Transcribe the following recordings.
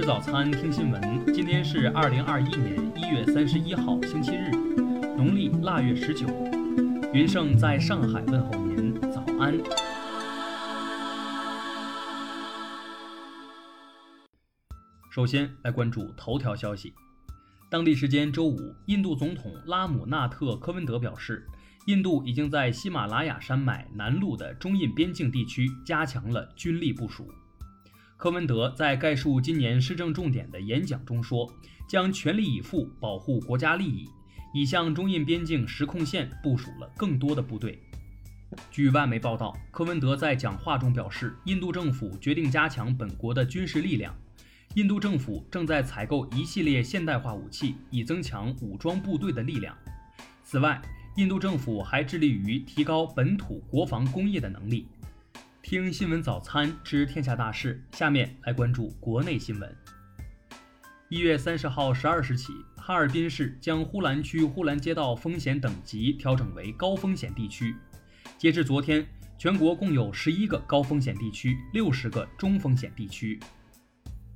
吃早餐，听新闻。今天是二零二一年一月三十一号，星期日，农历腊月十九。云盛在上海问候您，早安。首先来关注头条消息。当地时间周五，印度总统拉姆纳特·科温德表示，印度已经在喜马拉雅山脉南麓的中印边境地区加强了军力部署。科文德在概述今年施政重点的演讲中说，将全力以赴保护国家利益，已向中印边境实控线部署了更多的部队。据外媒报道，科文德在讲话中表示，印度政府决定加强本国的军事力量。印度政府正在采购一系列现代化武器，以增强武装部队的力量。此外，印度政府还致力于提高本土国防工业的能力。听新闻早餐知天下大事，下面来关注国内新闻。一月三十号十二时起，哈尔滨市将呼兰区呼兰街道风险等级调整为高风险地区。截至昨天，全国共有十一个高风险地区，六十个中风险地区。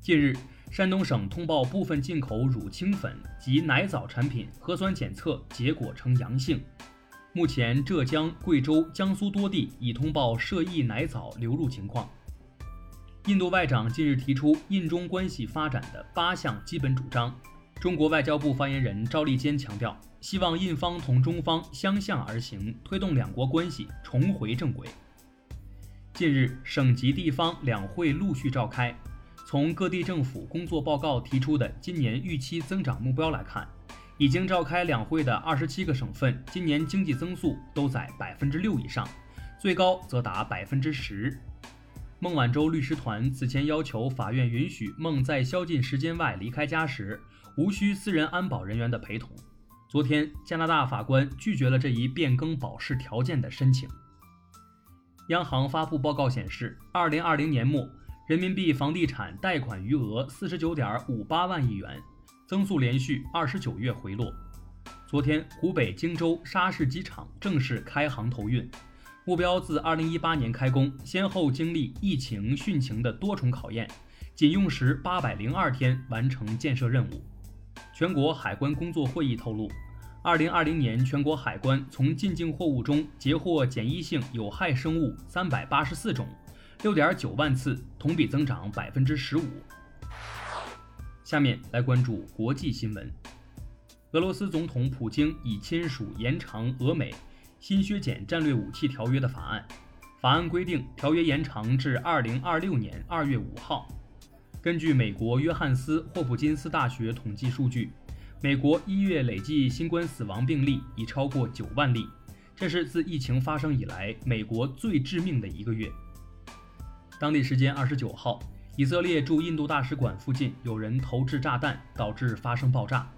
近日，山东省通报部分进口乳清粉及奶枣产品核酸检测结果呈阳性。目前，浙江、贵州、江苏多地已通报涉疫奶枣流入情况。印度外长近日提出印中关系发展的八项基本主张。中国外交部发言人赵立坚强调，希望印方同中方相向而行，推动两国关系重回正轨。近日，省级地方两会陆续召开。从各地政府工作报告提出的今年预期增长目标来看，已经召开两会的二十七个省份，今年经济增速都在百分之六以上，最高则达百分之十。孟晚舟律师团此前要求法院允许孟在宵禁时间外离开家时，无需私人安保人员的陪同。昨天，加拿大法官拒绝了这一变更保释条件的申请。央行发布报告显示，二零二零年末，人民币房地产贷款余额四十九点五八万亿元。增速连续二十九月回落。昨天，湖北荆州沙市机场正式开航投运，目标自二零一八年开工，先后经历疫情、汛情的多重考验，仅用时八百零二天完成建设任务。全国海关工作会议透露，二零二零年全国海关从进境货物中截获检疫性有害生物三百八十四种，六点九万次，同比增长百分之十五。下面来关注国际新闻。俄罗斯总统普京已签署延长俄美新削减战略武器条约的法案。法案规定，条约延长至二零二六年二月五号。根据美国约翰斯霍普金斯大学统计数据，美国一月累计新冠死亡病例已超过九万例，这是自疫情发生以来美国最致命的一个月。当地时间二十九号。以色列驻印度大使馆附近有人投掷炸弹，导致发生爆炸。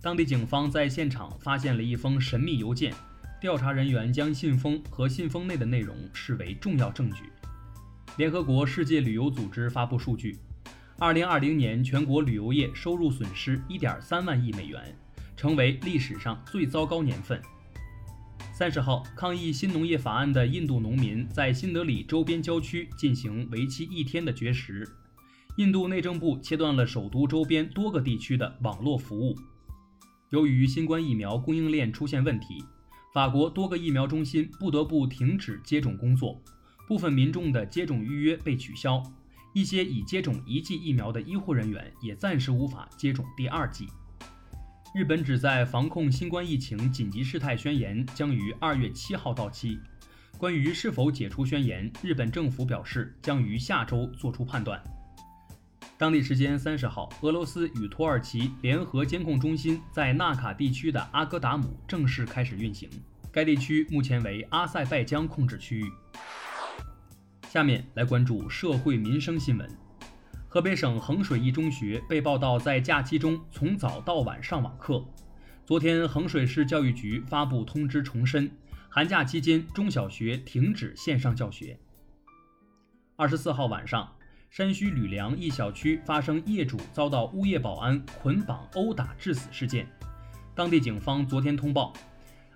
当地警方在现场发现了一封神秘邮件，调查人员将信封和信封内的内容视为重要证据。联合国世界旅游组织发布数据，2020年全国旅游业收入损失1.3万亿美元，成为历史上最糟糕年份。三十号，抗议新农业法案的印度农民在新德里周边郊区进行为期一天的绝食。印度内政部切断了首都周边多个地区的网络服务。由于新冠疫苗供应链出现问题，法国多个疫苗中心不得不停止接种工作，部分民众的接种预约被取消，一些已接种一剂疫苗的医护人员也暂时无法接种第二剂。日本旨在防控新冠疫情紧急事态宣言将于二月七号到期。关于是否解除宣言，日本政府表示将于下周作出判断。当地时间三十号，俄罗斯与土耳其联合监控中心在纳卡地区的阿戈达姆正式开始运行。该地区目前为阿塞拜疆控制区域。下面来关注社会民生新闻。河北省衡水一中学被报道在假期中从早到晚上网课。昨天，衡水市教育局发布通知，重申寒假期间中小学停止线上教学。二十四号晚上，山西吕梁一小区发生业主遭到物业保安捆绑殴打致死事件，当地警方昨天通报，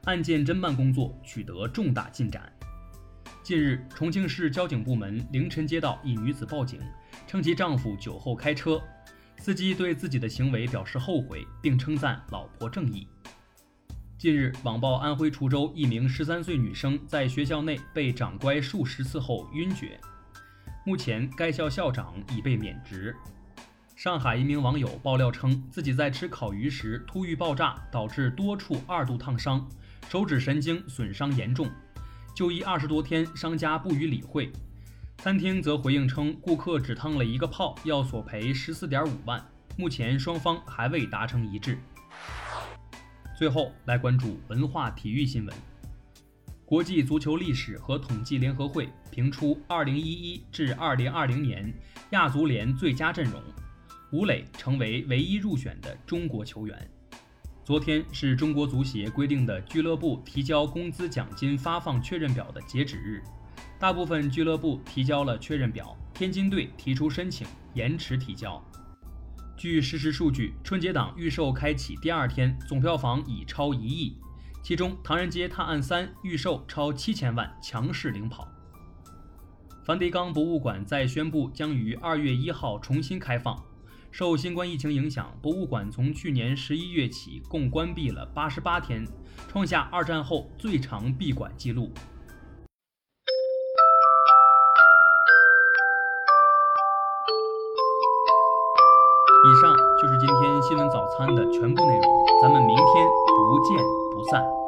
案件侦办工作取得重大进展。近日，重庆市交警部门凌晨接到一女子报警，称其丈夫酒后开车，司机对自己的行为表示后悔，并称赞老婆正义。近日，网曝安徽滁州一名十三岁女生在学校内被掌掴数十次后晕厥，目前该校校长已被免职。上海一名网友爆料称，自己在吃烤鱼时突遇爆炸，导致多处二度烫伤，手指神经损伤严重。就医二十多天，商家不予理会。餐厅则回应称，顾客只烫了一个泡，要索赔十四点五万。目前双方还未达成一致。最后来关注文化体育新闻。国际足球历史和统计联合会评出2011至2020年亚足联最佳阵容，吴磊成为唯一入选的中国球员。昨天是中国足协规定的俱乐部提交工资奖金发放确认表的截止日，大部分俱乐部提交了确认表，天津队提出申请延迟提交。据实时数据，春节档预售开启第二天，总票房已超一亿，其中《唐人街探案三》预售超七千万，强势领跑。梵蒂冈博物馆在宣布将于二月一号重新开放。受新冠疫情影响，博物馆从去年十一月起共关闭了八十八天，创下二战后最长闭馆记录。以上就是今天新闻早餐的全部内容，咱们明天不见不散。